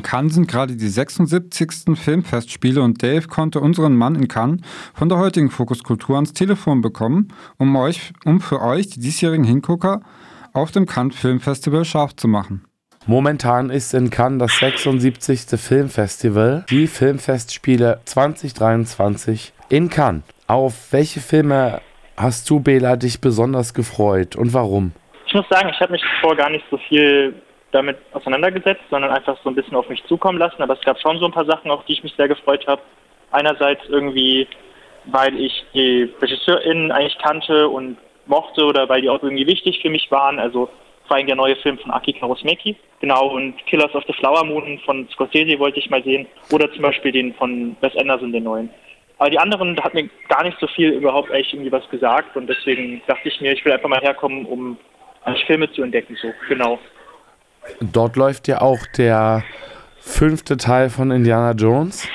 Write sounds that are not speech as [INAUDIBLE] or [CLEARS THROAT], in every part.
In Cannes sind gerade die 76. Filmfestspiele und Dave konnte unseren Mann in Cannes von der heutigen Fokuskultur ans Telefon bekommen, um, euch, um für euch die diesjährigen Hingucker auf dem Cannes Filmfestival scharf zu machen. Momentan ist in Cannes das 76. Filmfestival, die Filmfestspiele 2023 in Cannes. Auf welche Filme hast du, Bela, dich besonders gefreut und warum? Ich muss sagen, ich habe mich vor gar nicht so viel damit auseinandergesetzt, sondern einfach so ein bisschen auf mich zukommen lassen. Aber es gab schon so ein paar Sachen, auf die ich mich sehr gefreut habe. Einerseits irgendwie, weil ich die RegisseurInnen eigentlich kannte und mochte oder weil die auch irgendwie wichtig für mich waren. Also vor allem der neue Film von Aki Kaurismäki. Genau, und Killers of the Flower Moon von Scorsese wollte ich mal sehen. Oder zum Beispiel den von Wes Anderson, den neuen. Aber die anderen, da hat mir gar nicht so viel überhaupt eigentlich irgendwie was gesagt. Und deswegen dachte ich mir, ich will einfach mal herkommen, um Filme zu entdecken. So, genau. Dort läuft ja auch der fünfte Teil von Indiana Jones.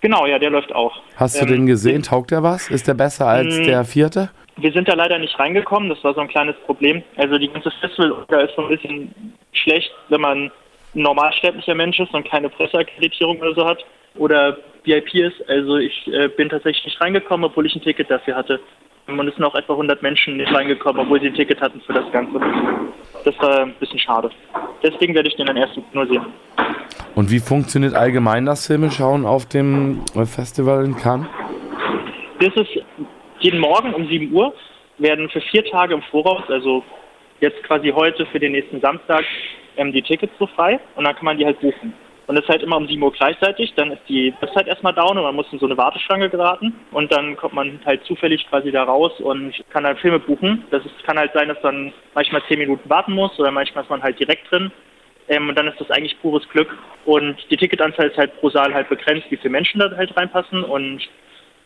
Genau, ja, der läuft auch. Hast du ähm, den gesehen? Taugt der was? Ist der besser als mm. der vierte? Wir sind da leider nicht reingekommen, das war so ein kleines Problem. Also die ganze Festival ist so ein bisschen schlecht, wenn man ein normalsterblicher Mensch ist und keine Presseakkreditierung oder so hat oder VIP ist. Also ich äh, bin tatsächlich nicht reingekommen, obwohl ich ein Ticket dafür hatte. Und es sind auch etwa 100 Menschen nicht reingekommen, obwohl sie ein Ticket hatten für das Ganze. Das war ein bisschen schade. Deswegen werde ich den dann erst nur sehen. Und wie funktioniert allgemein das Filmeschauen auf dem Festival in Cannes? Das ist jeden Morgen um 7 Uhr, werden für vier Tage im Voraus, also jetzt quasi heute für den nächsten Samstag, ähm, die Tickets so frei und dann kann man die halt buchen. Und das ist halt immer um 7 Uhr gleichzeitig. Dann ist die Website erstmal down und man muss in so eine Warteschlange geraten. Und dann kommt man halt zufällig quasi da raus und kann dann Filme buchen. Das ist, kann halt sein, dass man manchmal 10 Minuten warten muss oder manchmal ist man halt direkt drin. Ähm, und dann ist das eigentlich pures Glück. Und die Ticketanzahl ist halt pro Saal halt begrenzt, wie viele Menschen da halt reinpassen. Und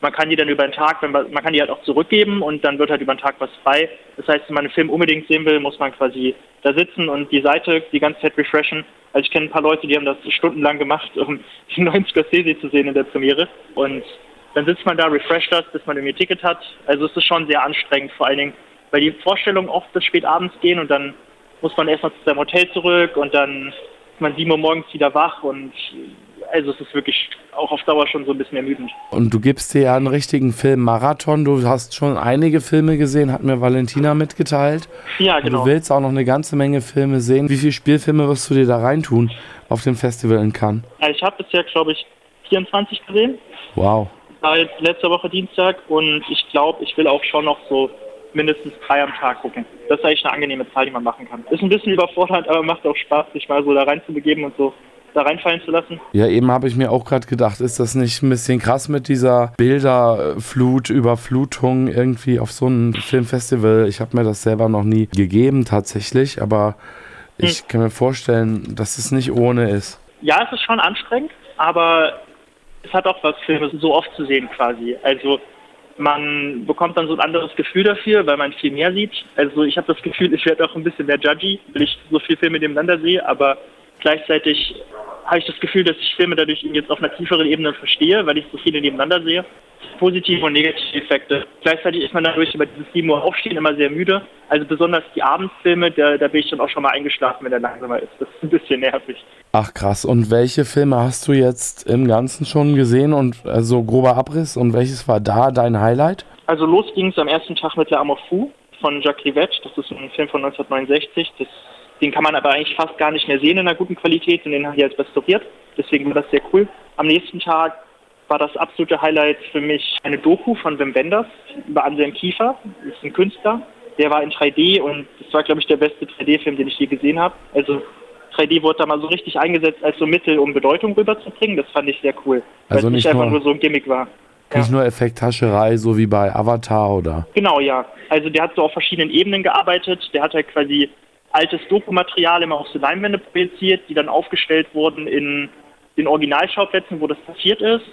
man kann die dann über den Tag, wenn man, man kann die halt auch zurückgeben und dann wird halt über den Tag was frei. Das heißt, wenn man einen Film unbedingt sehen will, muss man quasi da sitzen und die Seite die ganze Zeit refreshen. Also ich kenne ein paar Leute, die haben das stundenlang gemacht, um [LAUGHS] den neuen Scorsese zu sehen in der Premiere. Und dann sitzt man da, refresht das, bis man irgendwie ein Ticket hat. Also es ist schon sehr anstrengend, vor allen Dingen, weil die Vorstellungen oft bis spät abends gehen und dann muss man erstmal zu seinem Hotel zurück und dann ist man sieben Uhr morgens wieder wach und also es ist wirklich auch auf Dauer schon so ein bisschen ermüdend. Und du gibst dir ja einen richtigen Filmmarathon. Du hast schon einige Filme gesehen, hat mir Valentina mitgeteilt. Ja, genau. Und du willst auch noch eine ganze Menge Filme sehen. Wie viele Spielfilme wirst du dir da reintun auf dem Festival in Cannes? Ich habe bisher, glaube ich, 24 gesehen. Wow. Seit letzter Woche Dienstag und ich glaube, ich will auch schon noch so mindestens drei am Tag gucken. Das ist eigentlich eine angenehme Zahl, die man machen kann. Ist ein bisschen überfordernd, aber macht auch Spaß, sich mal so da reinzubegeben und so da reinfallen zu lassen. Ja, eben habe ich mir auch gerade gedacht, ist das nicht ein bisschen krass mit dieser Bilderflut, Überflutung irgendwie auf so einem Filmfestival? Ich habe mir das selber noch nie gegeben tatsächlich, aber ich hm. kann mir vorstellen, dass es nicht ohne ist. Ja, es ist schon anstrengend, aber es hat auch was, Filme so oft zu sehen quasi. Also man bekommt dann so ein anderes Gefühl dafür, weil man viel mehr sieht. Also ich habe das Gefühl, ich werde auch ein bisschen mehr judgy, weil ich so viele Filme nebeneinander sehe, aber gleichzeitig habe ich das Gefühl, dass ich Filme dadurch jetzt auf einer tieferen Ebene verstehe, weil ich so viele nebeneinander sehe. Positive und negative Effekte. Gleichzeitig ist man dadurch über dieses 7 Uhr Aufstehen immer sehr müde. Also besonders die Abendsfilme, da, da bin ich dann auch schon mal eingeschlafen, wenn der langsamer ist. Das ist ein bisschen nervig. Ach krass. Und welche Filme hast du jetzt im Ganzen schon gesehen und also grober Abriss und welches war da dein Highlight? Also los ging es am ersten Tag mit der Amour Fou von Jacques Rivette. Das ist ein Film von 1969. Das den kann man aber eigentlich fast gar nicht mehr sehen in einer guten Qualität und den haben die jetzt restauriert. Deswegen war das sehr cool. Am nächsten Tag war das absolute Highlight für mich eine Doku von Wim Wenders über Anselm Kiefer. Das ist ein Künstler. Der war in 3D und das war, glaube ich, der beste 3D-Film, den ich je gesehen habe. Also 3D wurde da mal so richtig eingesetzt als so Mittel, um Bedeutung rüberzubringen. Das fand ich sehr cool. Also weil es nicht, nicht einfach nur so ein Gimmick war. Nicht ja. nur Effekthascherei, so wie bei Avatar, oder? Genau, ja. Also der hat so auf verschiedenen Ebenen gearbeitet. Der hat halt quasi altes Dokumaterial immer auf so Leinwände projiziert, die dann aufgestellt wurden in den Originalschauplätzen, wo das passiert ist.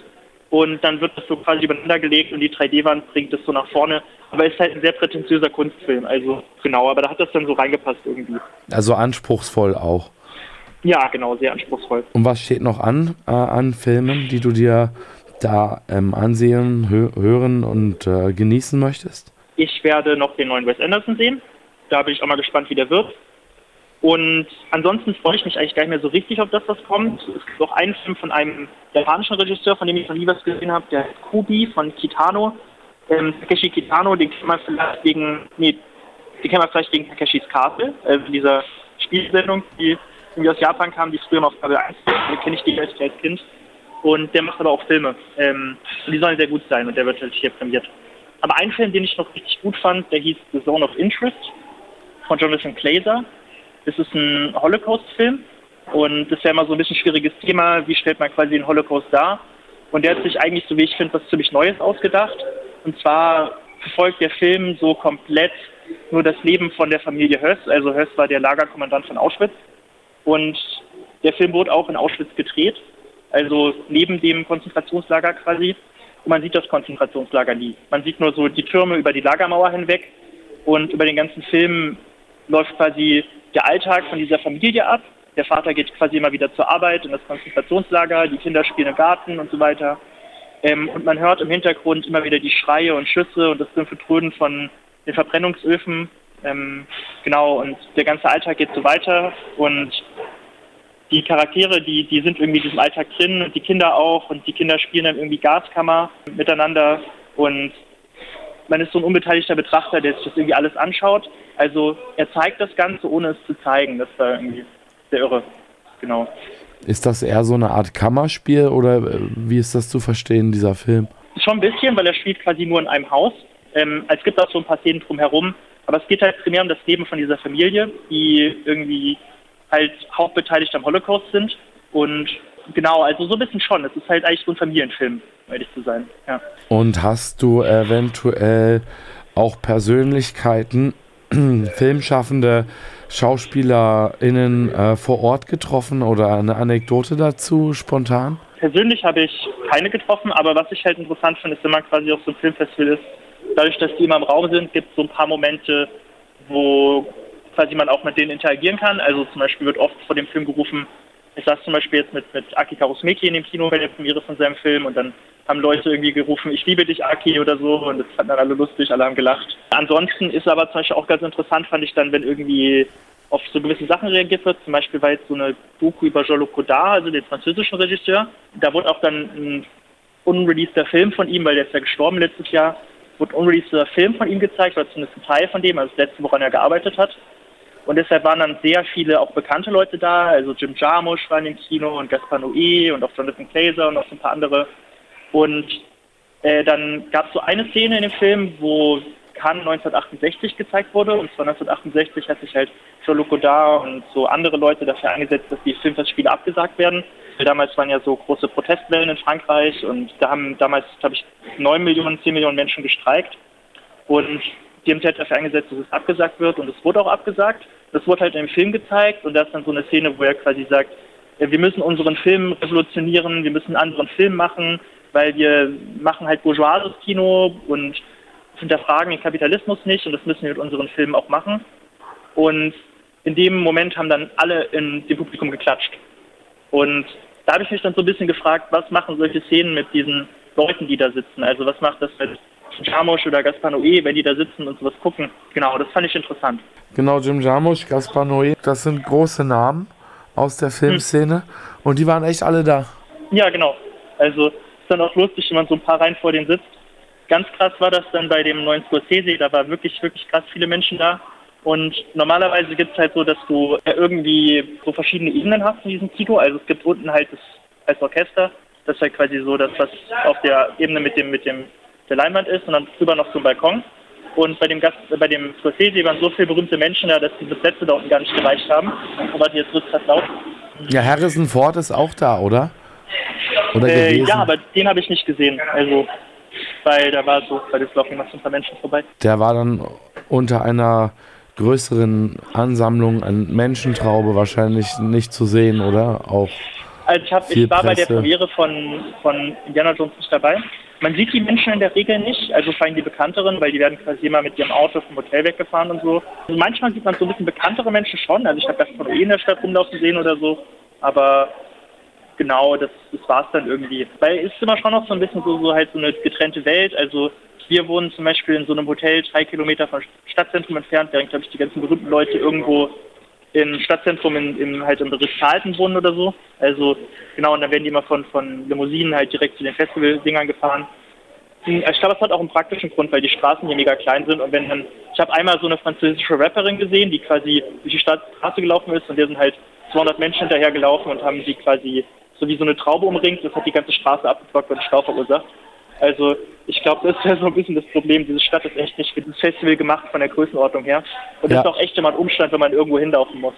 Und dann wird das so quasi übereinander gelegt und die 3D-Wand bringt das so nach vorne. Aber es ist halt ein sehr prätentiöser Kunstfilm. Also genau, aber da hat das dann so reingepasst irgendwie. Also anspruchsvoll auch. Ja, genau, sehr anspruchsvoll. Und was steht noch an äh, an Filmen, die du dir da ähm, ansehen, hö hören und äh, genießen möchtest? Ich werde noch den neuen Wes Anderson sehen. Da bin ich auch mal gespannt, wie der wird. Und ansonsten freue ich mich eigentlich gar nicht mehr so richtig auf das, was kommt. Es gibt auch einen Film von einem japanischen Regisseur, von dem ich noch nie was gesehen habe, der Kubi von Kitano. Ähm, Takeshi Kitano, den kennt man vielleicht wegen, nee, den kennt man vielleicht wegen Takeshis Castle, äh, dieser Spielsendung, die irgendwie aus Japan kam, die früher noch auf Kabel 1 den kenne ich die als, Kind. Und der macht aber auch Filme. Ähm, die sollen sehr gut sein und der wird halt hier prämiert. Aber ein Film, den ich noch richtig gut fand, der hieß The Zone of Interest von Jonathan Glazer. Das ist ein Holocaust-Film und das ist ja immer so ein bisschen schwieriges Thema. Wie stellt man quasi den Holocaust dar? Und der hat sich eigentlich, so wie ich finde, was ziemlich Neues ausgedacht. Und zwar verfolgt der Film so komplett nur das Leben von der Familie Höss. Also Höss war der Lagerkommandant von Auschwitz. Und der Film wurde auch in Auschwitz gedreht, also neben dem Konzentrationslager quasi. Und man sieht das Konzentrationslager nie. Man sieht nur so die Türme über die Lagermauer hinweg. Und über den ganzen Film läuft quasi der Alltag von dieser Familie ab. Der Vater geht quasi immer wieder zur Arbeit in das Konzentrationslager, die Kinder spielen im Garten und so weiter. Ähm, und man hört im Hintergrund immer wieder die Schreie und Schüsse und das dumpfe Tröden von den Verbrennungsöfen. Ähm, genau, und der ganze Alltag geht so weiter und die Charaktere, die, die sind irgendwie in diesem Alltag drin und die Kinder auch und die Kinder spielen dann irgendwie Gaskammer miteinander und man ist so ein unbeteiligter Betrachter, der sich das irgendwie alles anschaut. Also er zeigt das Ganze, ohne es zu zeigen. Das war irgendwie sehr irre. Genau. Ist das eher so eine Art Kammerspiel oder äh, wie ist das zu verstehen, dieser Film? Schon ein bisschen, weil er spielt quasi nur in einem Haus. Ähm, es gibt auch so ein paar Szenen drumherum, aber es geht halt primär um das Leben von dieser Familie, die irgendwie halt hauptbeteiligt am Holocaust sind. Und genau, also so ein bisschen schon. Es ist halt eigentlich so ein Familienfilm, um ehrlich zu sein. Ja. Und hast du eventuell auch Persönlichkeiten, [CLEARS THROAT] Filmschaffende, SchauspielerInnen äh, vor Ort getroffen oder eine Anekdote dazu spontan? Persönlich habe ich keine getroffen, aber was ich halt interessant finde, ist, wenn man quasi auf so einem Filmfestival ist, dadurch, dass die immer im Raum sind, gibt es so ein paar Momente, wo quasi man auch mit denen interagieren kann. Also zum Beispiel wird oft vor dem Film gerufen, ich saß zum Beispiel jetzt mit, mit Aki Karusmeki in dem Kino bei der Premiere von seinem Film und dann haben Leute irgendwie gerufen, ich liebe dich, Aki oder so und das fanden dann alle lustig, alle haben gelacht. Ansonsten ist aber zum Beispiel auch ganz interessant, fand ich dann, wenn irgendwie auf so gewisse Sachen reagiert wird. Zum Beispiel war jetzt so eine Doku über Jean-Luc also den französischen Regisseur. Da wurde auch dann ein unreleaseder Film von ihm, weil der ist ja gestorben letztes Jahr, wurde unreleaseder Film von ihm gezeigt, oder zumindest ein Teil von dem, also das letzte, woran er gearbeitet hat. Und deshalb waren dann sehr viele auch bekannte Leute da, also Jim Jarmusch war in dem Kino und Gaspar Noé und auch Jonathan Glazer und auch so ein paar andere. Und äh, dann gab es so eine Szene in dem Film, wo Cannes 1968 gezeigt wurde. Und zwar 1968 hat sich halt Jean-Luc Godard und so andere Leute dafür eingesetzt, dass die Filmfestspiele abgesagt werden. Damals waren ja so große Protestwellen in Frankreich und da haben damals, glaube ich, 9 Millionen, 10 Millionen Menschen gestreikt. Und die haben sich halt dafür eingesetzt, dass es abgesagt wird und es wurde auch abgesagt. Das wurde halt im Film gezeigt und da ist dann so eine Szene, wo er quasi sagt, wir müssen unseren Film revolutionieren, wir müssen einen anderen Film machen, weil wir machen halt bourgeoises Kino und hinterfragen den Kapitalismus nicht und das müssen wir mit unseren Filmen auch machen. Und in dem Moment haben dann alle in dem Publikum geklatscht. Und da habe ich mich dann so ein bisschen gefragt, was machen solche Szenen mit diesen Leuten, die da sitzen? Also was macht das mit Jarmusch oder Gaspar Noé, wenn die da sitzen und sowas gucken? Genau, das fand ich interessant. Genau, Jim Jarmusch, Gaspar Noé, das sind große Namen aus der Filmszene hm. und die waren echt alle da. Ja, genau. Also dann auch lustig, wenn man so ein paar Reihen vor denen sitzt. Ganz krass war das dann bei dem neuen Scorsese, da war wirklich, wirklich krass viele Menschen da. Und normalerweise gibt es halt so, dass du irgendwie so verschiedene Ebenen hast in diesem Kino. Also es gibt unten halt das als Orchester, das ist halt quasi so das, was auf der Ebene mit dem, mit dem der Leinwand ist und dann drüber noch zum Balkon. Und bei dem Gast, bei dem Scorsese waren so viele berühmte Menschen da, dass diese Plätze da unten gar nicht gereicht haben. Aber jetzt wird es halt laut. Ja, Harrison Ford ist auch da, oder? Oder äh, ja, aber den habe ich nicht gesehen. Also, weil da war so, bei das laufen noch ein paar Menschen vorbei. Der war dann unter einer größeren Ansammlung an Menschentraube wahrscheinlich nicht zu sehen, oder? Auch also ich, hab, ich war Presse. bei der Premiere von, von Indiana Jones nicht dabei. Man sieht die Menschen in der Regel nicht, also vor allem die bekannteren, weil die werden quasi immer mit ihrem Auto vom Hotel weggefahren und so. Also manchmal sieht man so ein bisschen bekanntere Menschen schon, also ich habe das von eh in der Stadt rumlaufen sehen oder so, aber genau, das, das war es dann irgendwie. Weil es ist immer schon noch so ein bisschen so, so halt so eine getrennte Welt, also wir wohnen zum Beispiel in so einem Hotel drei Kilometer vom Stadtzentrum entfernt, während, glaube ich, die ganzen berühmten Leute irgendwo im Stadtzentrum in, im, halt im Ritz-Carlton wohnen oder so. Also genau, und dann werden die immer von, von Limousinen halt direkt zu den Festival-Dingern gefahren. Hm, ich glaube, es hat auch einen praktischen Grund, weil die Straßen hier mega klein sind und wenn dann, ich habe einmal so eine französische Rapperin gesehen, die quasi durch die Straße gelaufen ist und der sind halt 200 Menschen hinterher gelaufen und haben sie quasi so wie so eine Traube umringt, das hat die ganze Straße abgeblockt und Stau verursacht. Also ich glaube, das ist ja so ein bisschen das Problem. Diese Stadt ist echt nicht für das Festival gemacht von der Größenordnung her. Und ja. ist auch echt immer ein Umstand, wenn man irgendwo hinlaufen muss.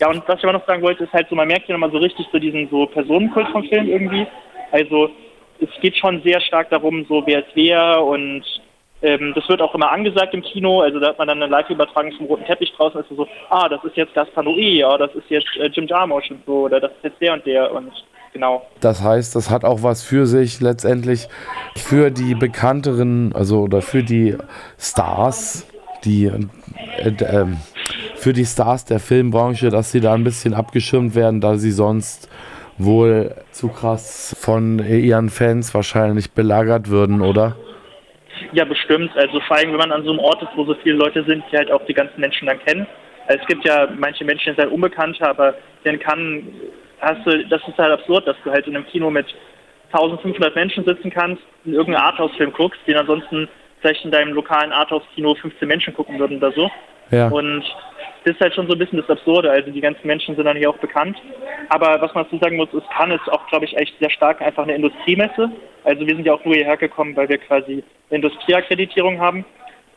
Ja, und was ich aber noch sagen wollte, ist halt so, man merkt hier nochmal so richtig so diesen so Personenkult vom Film irgendwie. Also es geht schon sehr stark darum, so wer ist wer und ähm, das wird auch immer angesagt im Kino, also da hat man dann eine Live-Übertragung vom roten Teppich draußen, ist so, ah, das ist jetzt Gaspar Noé, ja, das ist jetzt äh, Jim Jarmusch und so, oder das ist jetzt der und der und genau. Das heißt, das hat auch was für sich letztendlich für die bekannteren, also oder für die Stars, die äh, äh, für die Stars der Filmbranche, dass sie da ein bisschen abgeschirmt werden, da sie sonst wohl zu krass von ihren Fans wahrscheinlich belagert würden, oder? Ja, bestimmt. Also vor allem, wenn man an so einem Ort ist, wo so viele Leute sind, die halt auch die ganzen Menschen dann kennen. Also es gibt ja manche Menschen, die sind halt unbekannter, aber dann kann, hast du, das ist halt absurd, dass du halt in einem Kino mit 1500 Menschen sitzen kannst, in irgendeinen Arthouse-Film guckst, den ansonsten vielleicht in deinem lokalen Arthouse-Kino 15 Menschen gucken würden oder so. Ja. Und das ist halt schon so ein bisschen das Absurde. Also die ganzen Menschen sind dann hier auch bekannt. Aber was man dazu sagen muss, ist, Cannes ist auch, glaube ich, echt sehr stark einfach eine Industriemesse. Also wir sind ja auch nur hierher gekommen, weil wir quasi eine Industrieakkreditierung haben.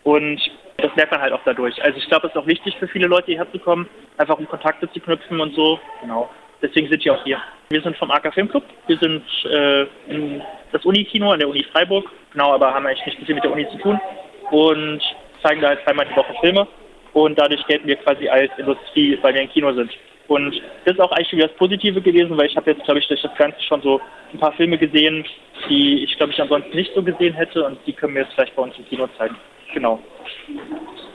Und das merkt man halt auch dadurch. Also ich glaube, es ist auch wichtig für viele Leute hierher zu kommen, einfach um Kontakte zu knüpfen und so. Genau. Deswegen sind wir auch hier. Wir sind vom AK Filmclub. Wir sind äh, in das Unikino an der Uni Freiburg. Genau, aber haben eigentlich nicht viel mit der Uni zu tun. Und zeigen da halt zweimal die Woche Filme und dadurch gelten wir quasi als Industrie, weil wir im Kino sind. Und das ist auch eigentlich wieder das Positive gewesen, weil ich habe jetzt, glaube ich, durch das Ganze schon so ein paar Filme gesehen, die ich, glaube ich, ansonsten nicht so gesehen hätte und die können wir jetzt vielleicht bei uns im Kino zeigen. Genau.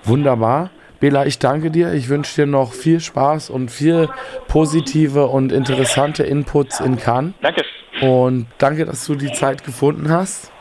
Wunderbar. Bela, ich danke dir. Ich wünsche dir noch viel Spaß und viel positive und interessante Inputs in Cannes. Danke. Und danke, dass du die Zeit gefunden hast.